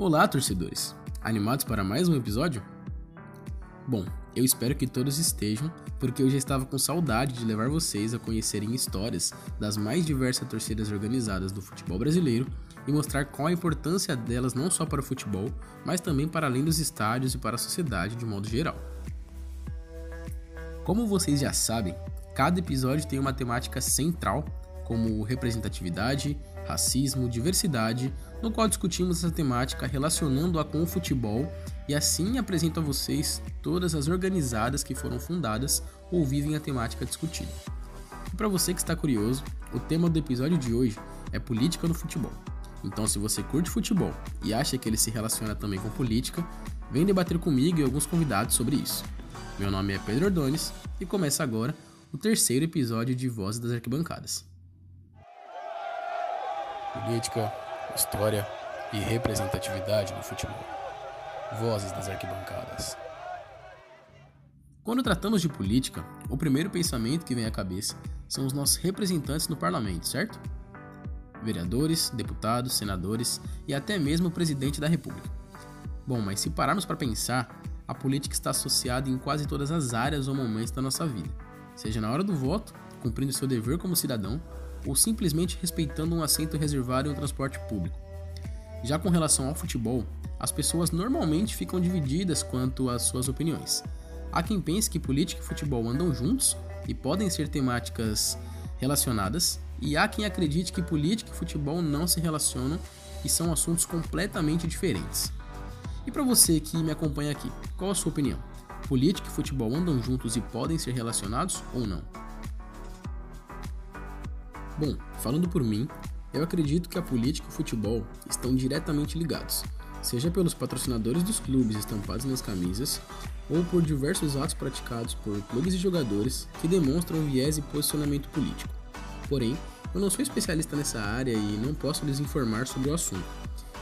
Olá, torcedores! Animados para mais um episódio? Bom, eu espero que todos estejam, porque eu já estava com saudade de levar vocês a conhecerem histórias das mais diversas torcidas organizadas do futebol brasileiro e mostrar qual a importância delas não só para o futebol, mas também para além dos estádios e para a sociedade de modo geral. Como vocês já sabem, cada episódio tem uma temática central, como representatividade, racismo, diversidade, no qual discutimos essa temática relacionando-a com o futebol e assim apresento a vocês todas as organizadas que foram fundadas ou vivem a temática discutida. E para você que está curioso, o tema do episódio de hoje é política no futebol. Então, se você curte futebol e acha que ele se relaciona também com política, vem debater comigo e alguns convidados sobre isso. Meu nome é Pedro Ordones e começa agora o terceiro episódio de Vozes das Arquibancadas. Política, história e representatividade no futebol. Vozes das arquibancadas. Quando tratamos de política, o primeiro pensamento que vem à cabeça são os nossos representantes no parlamento, certo? Vereadores, deputados, senadores e até mesmo o presidente da república. Bom, mas se pararmos para pensar, a política está associada em quase todas as áreas ou momentos da nossa vida, seja na hora do voto, cumprindo seu dever como cidadão, ou simplesmente respeitando um assento reservado em um transporte público. Já com relação ao futebol, as pessoas normalmente ficam divididas quanto às suas opiniões. Há quem pense que política e futebol andam juntos e podem ser temáticas relacionadas, e há quem acredite que política e futebol não se relacionam e são assuntos completamente diferentes. E para você que me acompanha aqui, qual a sua opinião? Política e futebol andam juntos e podem ser relacionados ou não? Bom, falando por mim, eu acredito que a política e o futebol estão diretamente ligados, seja pelos patrocinadores dos clubes estampados nas camisas, ou por diversos atos praticados por clubes e jogadores que demonstram viés e posicionamento político. Porém, eu não sou especialista nessa área e não posso lhes informar sobre o assunto.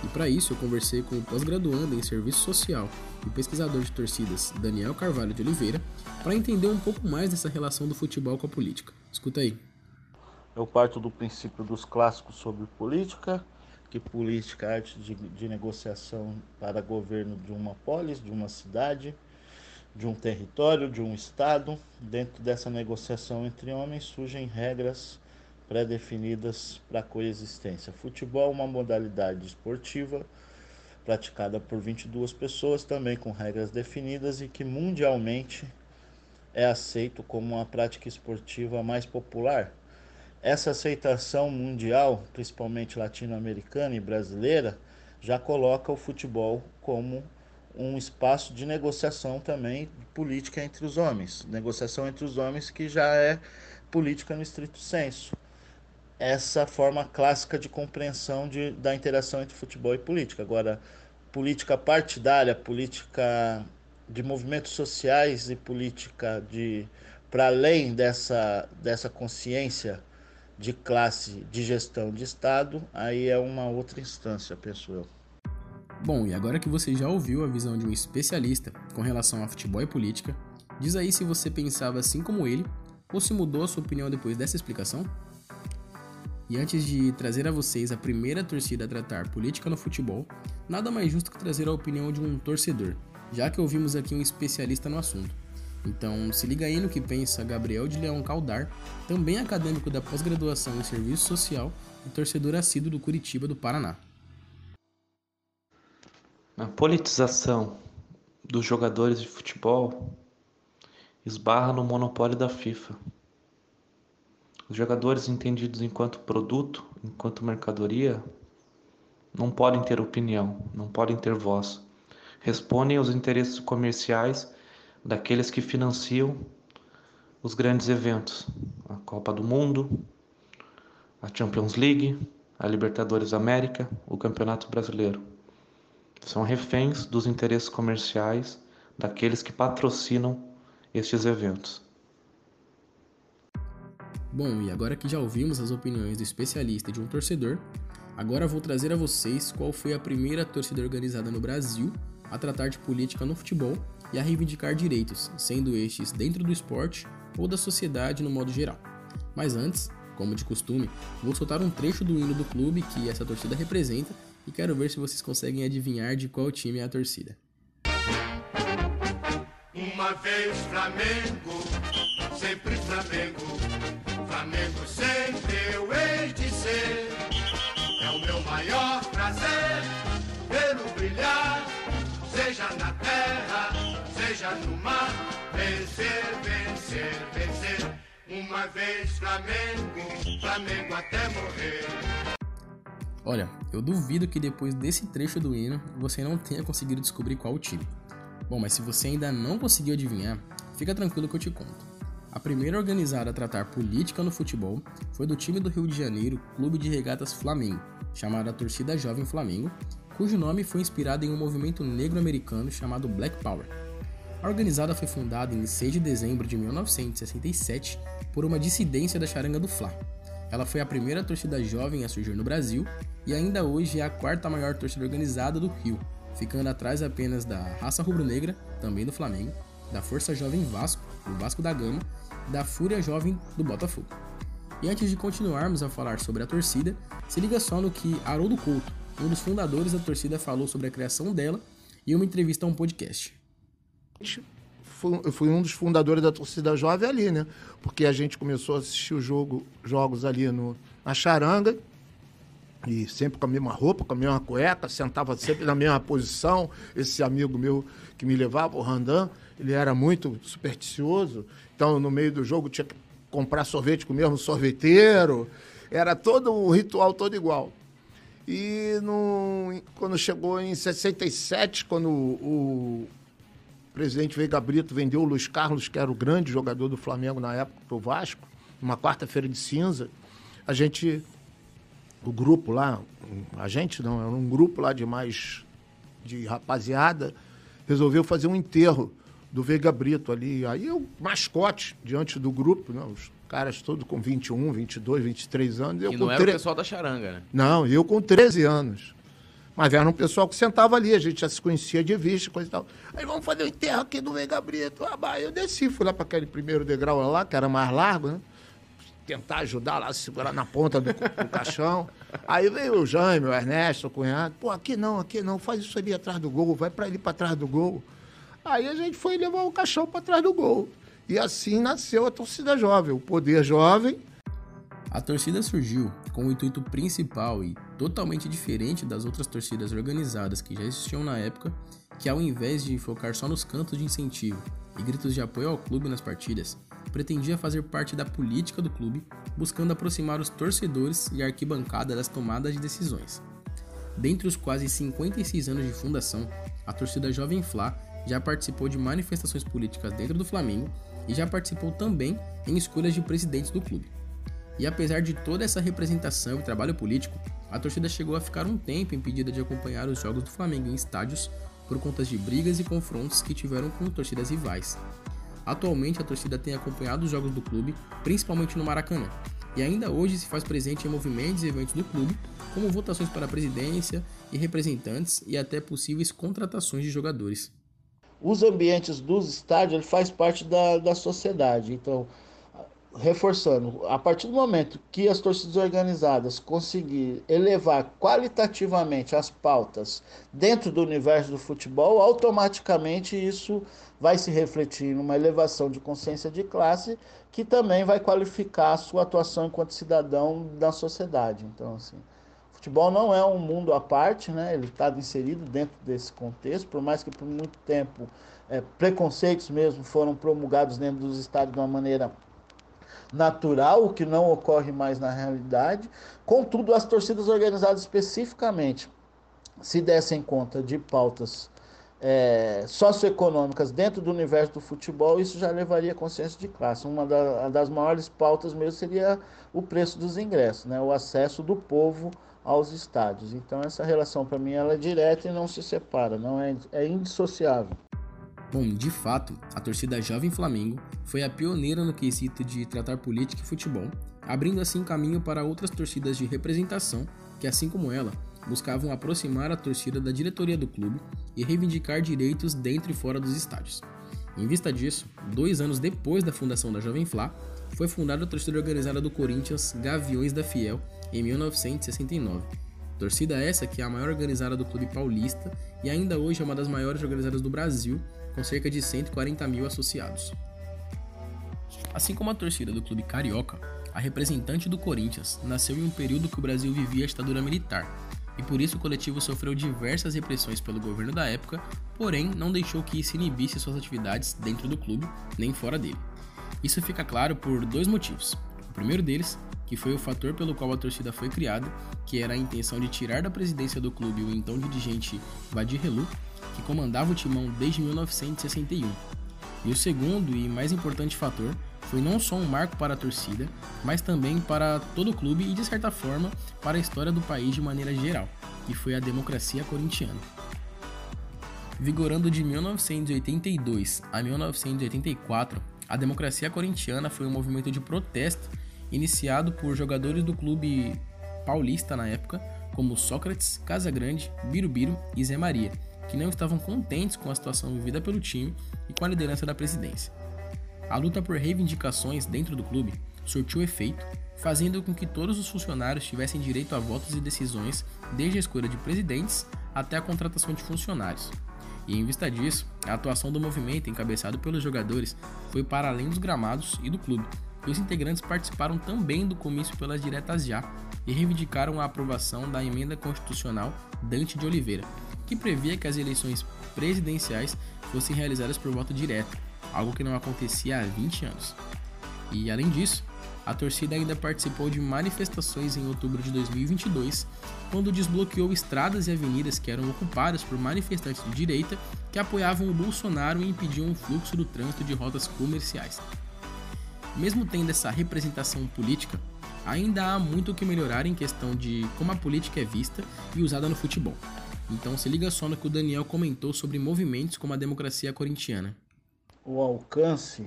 E para isso eu conversei com o pós-graduando em Serviço Social e pesquisador de torcidas Daniel Carvalho de Oliveira para entender um pouco mais dessa relação do futebol com a política. Escuta aí. Eu parto do princípio dos clássicos sobre política, que política é arte de, de negociação para governo de uma polis, de uma cidade, de um território, de um estado. Dentro dessa negociação entre homens surgem regras pré-definidas para a coexistência. Futebol é uma modalidade esportiva praticada por 22 pessoas, também com regras definidas e que mundialmente é aceito como a prática esportiva mais popular essa aceitação mundial, principalmente latino-americana e brasileira, já coloca o futebol como um espaço de negociação também política entre os homens. Negociação entre os homens que já é política no estrito senso. Essa forma clássica de compreensão de, da interação entre futebol e política. Agora, política partidária, política de movimentos sociais e política de para além dessa, dessa consciência de classe de gestão de Estado, aí é uma outra instância, penso eu. Bom, e agora que você já ouviu a visão de um especialista com relação a futebol e política, diz aí se você pensava assim como ele ou se mudou a sua opinião depois dessa explicação? E antes de trazer a vocês a primeira torcida a tratar política no futebol, nada mais justo que trazer a opinião de um torcedor, já que ouvimos aqui um especialista no assunto. Então, se liga aí no que pensa Gabriel de Leão Caldar, também acadêmico da pós-graduação em Serviço Social e torcedor assíduo do Curitiba do Paraná. A politização dos jogadores de futebol esbarra no monopólio da FIFA. Os jogadores entendidos enquanto produto, enquanto mercadoria, não podem ter opinião, não podem ter voz. Respondem aos interesses comerciais daqueles que financiam os grandes eventos, a Copa do Mundo, a Champions League, a Libertadores América, o Campeonato Brasileiro. São reféns dos interesses comerciais daqueles que patrocinam estes eventos. Bom, e agora que já ouvimos as opiniões do especialista e de um torcedor, agora vou trazer a vocês qual foi a primeira torcida organizada no Brasil a tratar de política no futebol e a reivindicar direitos, sendo estes dentro do esporte ou da sociedade no modo geral. Mas antes, como de costume, vou soltar um trecho do hino do clube que essa torcida representa e quero ver se vocês conseguem adivinhar de qual time é a torcida. Uma vez Flamengo, sempre Flamengo, Flamengo sempre eu hei de ser. É o meu maior prazer vê-lo brilhar, seja na terra, seja no mar, vencer, vencer, vencer. Uma vez Flamengo, Flamengo até morrer. Olha, eu duvido que depois desse trecho do hino você não tenha conseguido descobrir qual o time. Bom, mas se você ainda não conseguiu adivinhar, fica tranquilo que eu te conto. A primeira organizada a tratar política no futebol foi do time do Rio de Janeiro, Clube de Regatas Flamengo, chamado a Torcida Jovem Flamengo, cujo nome foi inspirado em um movimento negro-americano chamado Black Power. A organizada foi fundada em 6 de dezembro de 1967 por uma dissidência da charanga do Fla. Ela foi a primeira torcida jovem a surgir no Brasil e ainda hoje é a quarta maior torcida organizada do Rio, ficando atrás apenas da Raça Rubro-Negra, também do Flamengo, da Força Jovem Vasco, do Vasco da Gama, e da Fúria Jovem do Botafogo. E antes de continuarmos a falar sobre a torcida, se liga só no que Haroldo Couto, um dos fundadores da torcida, falou sobre a criação dela em uma entrevista a um podcast. Eu fui um dos fundadores da torcida jovem ali, né? Porque a gente começou a assistir o jogo, jogos ali no, na charanga, e sempre com a mesma roupa, com a mesma cueca, sentava sempre na mesma posição. Esse amigo meu que me levava, o Randan, ele era muito supersticioso, então no meio do jogo tinha que comprar sorvete com o mesmo sorveteiro, era todo o ritual todo igual. E no, quando chegou em 67, quando o presidente Veiga Brito vendeu o Luiz Carlos, que era o grande jogador do Flamengo na época, para o Vasco, numa quarta-feira de cinza, a gente o grupo lá, a gente não, era um grupo lá de mais de rapaziada, resolveu fazer um enterro do Veiga Brito ali. Aí o mascote diante do grupo, né? os caras todos com 21, 22, 23 anos. Eu e não era tre... o pessoal da charanga, né? Não, eu com 13 anos. Mas era um pessoal que sentava ali, a gente já se conhecia de vista, coisa e tal. Aí vamos fazer o enterro aqui do Veiga Brito. Ah, eu desci, fui lá para aquele primeiro degrau lá, que era mais largo, né? tentar ajudar lá, segurar na ponta do, do caixão. Aí veio o Jaime, o Ernesto, o cunhado. Pô, aqui não, aqui não, faz isso ali atrás do gol, vai para ali para trás do gol. Aí a gente foi levar o caixão para trás do gol. E assim nasceu a torcida jovem, o poder jovem. A torcida surgiu com o intuito principal e totalmente diferente das outras torcidas organizadas que já existiam na época, que ao invés de focar só nos cantos de incentivo e gritos de apoio ao clube nas partidas, pretendia fazer parte da política do clube, buscando aproximar os torcedores e a arquibancada das tomadas de decisões. Dentre os quase 56 anos de fundação, a torcida Jovem Flá já participou de manifestações políticas dentro do Flamengo e já participou também em escolhas de presidentes do clube. E apesar de toda essa representação e trabalho político, a torcida chegou a ficar um tempo impedida de acompanhar os jogos do Flamengo em estádios por conta de brigas e confrontos que tiveram com torcidas rivais. Atualmente, a torcida tem acompanhado os jogos do clube, principalmente no Maracanã, e ainda hoje se faz presente em movimentos e eventos do clube, como votações para a presidência e representantes e até possíveis contratações de jogadores. Os ambientes dos estádios faz parte da, da sociedade, então reforçando, a partir do momento que as torcidas organizadas conseguirem elevar qualitativamente as pautas dentro do universo do futebol, automaticamente isso vai se refletir numa elevação de consciência de classe que também vai qualificar a sua atuação enquanto cidadão da sociedade. Então, assim, futebol não é um mundo à parte, né? Ele está inserido dentro desse contexto, por mais que por muito tempo é, preconceitos mesmo foram promulgados dentro dos estados de uma maneira natural, o que não ocorre mais na realidade. Contudo, as torcidas organizadas especificamente se dessem conta de pautas é, socioeconômicas dentro do universo do futebol, isso já levaria a consciência de classe. Uma da, das maiores pautas mesmo seria o preço dos ingressos, né? o acesso do povo aos estádios. Então essa relação para mim ela é direta e não se separa, não é, é indissociável. Bom, de fato, a torcida Jovem Flamengo foi a pioneira no quesito de tratar política e futebol, abrindo assim caminho para outras torcidas de representação que, assim como ela, buscavam aproximar a torcida da diretoria do clube e reivindicar direitos dentro e fora dos estádios. Em vista disso, dois anos depois da fundação da Jovem Flá, foi fundada a torcida organizada do Corinthians Gaviões da Fiel em 1969. Torcida essa que é a maior organizada do clube paulista e ainda hoje é uma das maiores organizadas do Brasil, com cerca de 140 mil associados. Assim como a torcida do clube carioca, a representante do Corinthians nasceu em um período que o Brasil vivia a ditadura militar, e por isso o coletivo sofreu diversas repressões pelo governo da época, porém não deixou que isso inibisse suas atividades dentro do clube, nem fora dele. Isso fica claro por dois motivos. O primeiro deles, que foi o fator pelo qual a torcida foi criada, que era a intenção de tirar da presidência do clube o então dirigente Vadir Relu, que comandava o timão desde 1961. E o segundo e mais importante fator foi não só um marco para a torcida, mas também para todo o clube e, de certa forma, para a história do país de maneira geral, que foi a democracia corintiana. Vigorando de 1982 a 1984, a democracia corintiana foi um movimento de protesto iniciado por jogadores do clube paulista na época, como Sócrates, Casagrande, Birubiru e Zé Maria, que não estavam contentes com a situação vivida pelo time e com a liderança da presidência. A luta por reivindicações dentro do clube surtiu efeito, fazendo com que todos os funcionários tivessem direito a votos e decisões, desde a escolha de presidentes até a contratação de funcionários. E em vista disso, a atuação do movimento, encabeçado pelos jogadores, foi para além dos gramados e do clube. E os integrantes participaram também do comício pelas diretas já e reivindicaram a aprovação da emenda constitucional Dante de Oliveira, que previa que as eleições presidenciais fossem realizadas por voto direto, algo que não acontecia há 20 anos. E além disso, a torcida ainda participou de manifestações em outubro de 2022, quando desbloqueou estradas e avenidas que eram ocupadas por manifestantes de direita que apoiavam o Bolsonaro e impediam o fluxo do trânsito de rotas comerciais. Mesmo tendo essa representação política, ainda há muito o que melhorar em questão de como a política é vista e usada no futebol. Então se liga só no que o Daniel comentou sobre movimentos como a democracia corintiana o alcance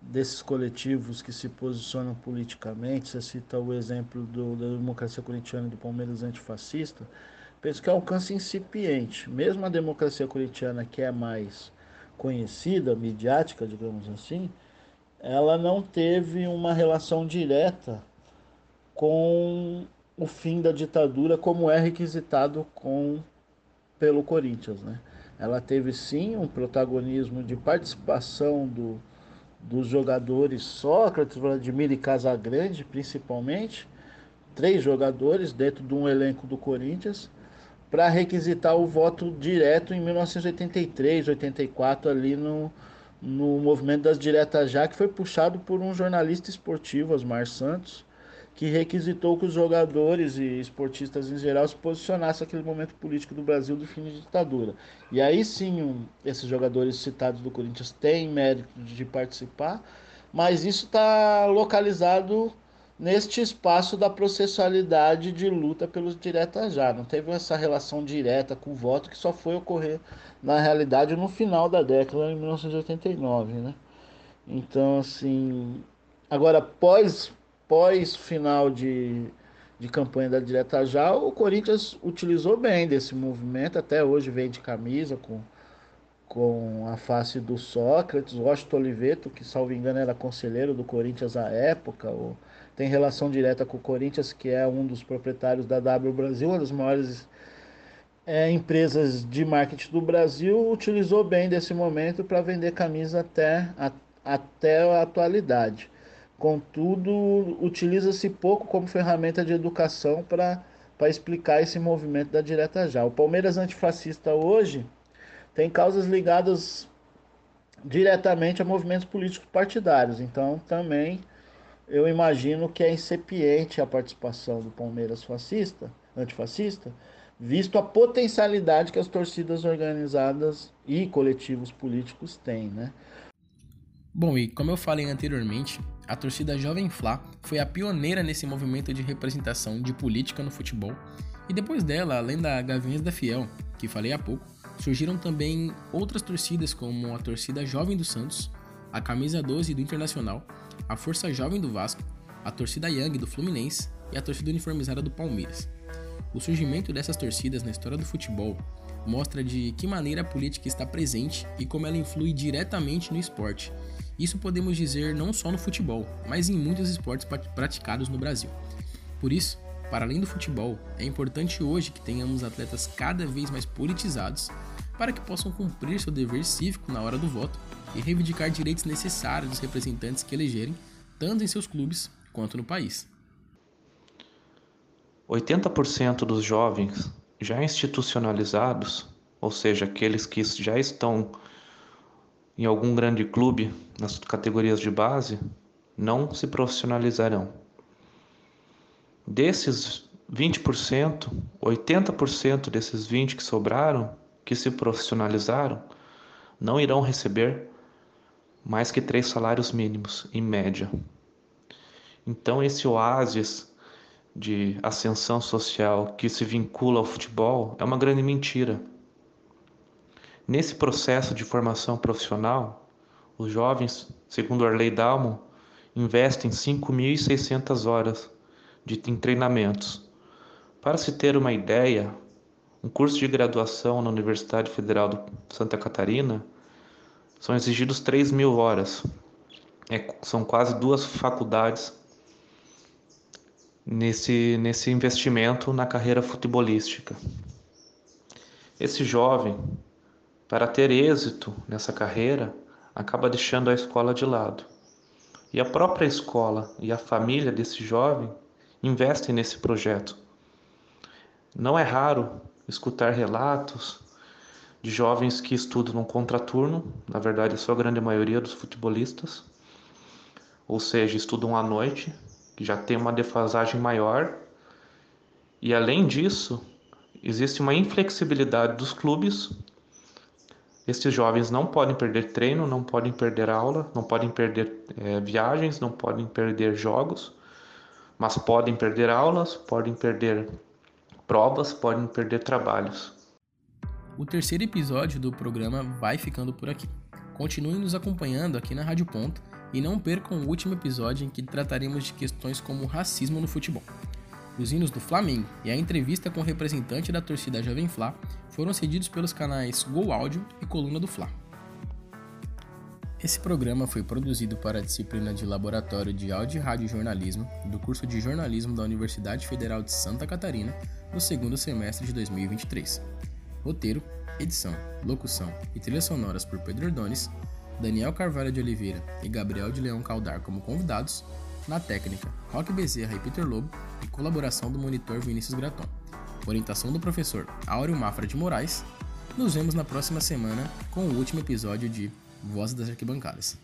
desses coletivos que se posicionam politicamente, você cita o exemplo do, da democracia corintiana do Palmeiras antifascista, penso que é alcance incipiente. Mesmo a democracia corintiana, que é mais conhecida, midiática, digamos assim, ela não teve uma relação direta com o fim da ditadura, como é requisitado com pelo Corinthians, né? Ela teve sim um protagonismo de participação do, dos jogadores Sócrates, Vladimir e Casagrande, principalmente, três jogadores dentro de um elenco do Corinthians, para requisitar o voto direto em 1983, 84, ali no, no movimento das diretas já, que foi puxado por um jornalista esportivo, Osmar Santos, que requisitou que os jogadores e esportistas em geral se posicionassem naquele momento político do Brasil do fim da ditadura. E aí sim, um, esses jogadores citados do Corinthians têm mérito de participar, mas isso está localizado neste espaço da processualidade de luta pelos diretas já. Não teve essa relação direta com o voto que só foi ocorrer na realidade no final da década, em 1989, né? Então, assim, agora pós pós final de, de campanha da direta já, o Corinthians utilizou bem desse movimento, até hoje vem de camisa com, com a face do Sócrates, Washington Oliveto, que salvo engano era conselheiro do Corinthians à época, ou, tem relação direta com o Corinthians, que é um dos proprietários da W Brasil, uma das maiores é, empresas de marketing do Brasil, utilizou bem desse momento para vender camisa até, a, até a atualidade. Contudo, utiliza-se pouco como ferramenta de educação para explicar esse movimento da direta já. O Palmeiras antifascista hoje tem causas ligadas diretamente a movimentos políticos partidários. Então, também eu imagino que é incipiente a participação do Palmeiras fascista, antifascista, visto a potencialidade que as torcidas organizadas e coletivos políticos têm, né? Bom, e como eu falei anteriormente, a torcida Jovem Flá foi a pioneira nesse movimento de representação de política no futebol, e depois dela, além da Gaviões da Fiel, que falei há pouco, surgiram também outras torcidas como a torcida Jovem do Santos, a Camisa 12 do Internacional, a Força Jovem do Vasco, a torcida Young do Fluminense e a torcida uniformizada do Palmeiras. O surgimento dessas torcidas na história do futebol mostra de que maneira a política está presente e como ela influi diretamente no esporte, isso podemos dizer não só no futebol, mas em muitos esportes praticados no Brasil. Por isso, Para além do futebol, é importante hoje que tenhamos atletas cada vez mais politizados para que possam cumprir seu dever cívico na hora do voto e reivindicar direitos necessários dos representantes que elegerem, tanto em seus clubes quanto no país. 80% dos jovens já institucionalizados, ou seja, aqueles que já estão em algum grande clube nas categorias de base, não se profissionalizarão. Desses 20%, 80% desses 20 que sobraram, que se profissionalizaram, não irão receber mais que três salários mínimos, em média. Então, esse oásis de ascensão social que se vincula ao futebol é uma grande mentira. Nesse processo de formação profissional, os jovens, segundo Arley Dalmon, investem 5.600 horas de treinamentos. Para se ter uma ideia, um curso de graduação na Universidade Federal de Santa Catarina são exigidos 3 mil horas. É, são quase duas faculdades nesse, nesse investimento na carreira futebolística. Esse jovem, para ter êxito nessa carreira, acaba deixando a escola de lado. E a própria escola e a família desse jovem investem nesse projeto. Não é raro escutar relatos de jovens que estudam no contraturno, na verdade, a sua grande maioria dos futebolistas, ou seja, estudam à noite, que já tem uma defasagem maior. E além disso, existe uma inflexibilidade dos clubes. Estes jovens não podem perder treino, não podem perder aula, não podem perder é, viagens, não podem perder jogos, mas podem perder aulas, podem perder provas, podem perder trabalhos. O terceiro episódio do programa vai ficando por aqui. Continuem nos acompanhando aqui na Rádio Ponto e não percam o último episódio em que trataremos de questões como racismo no futebol. Os hinos do Flamengo e a entrevista com o representante da torcida Jovem Fla foram cedidos pelos canais Gol Áudio e Coluna do Fla. Esse programa foi produzido para a disciplina de Laboratório de Áudio e Rádio Jornalismo do curso de Jornalismo da Universidade Federal de Santa Catarina no segundo semestre de 2023. Roteiro, edição, locução e trilhas sonoras por Pedro Ordones, Daniel Carvalho de Oliveira e Gabriel de Leão Caldar como convidados, na técnica, Roque Bezerra e Peter Lobo e colaboração do monitor Vinícius Graton. Orientação do professor Áureo Mafra de Moraes. Nos vemos na próxima semana com o último episódio de Vozes das Arquibancadas.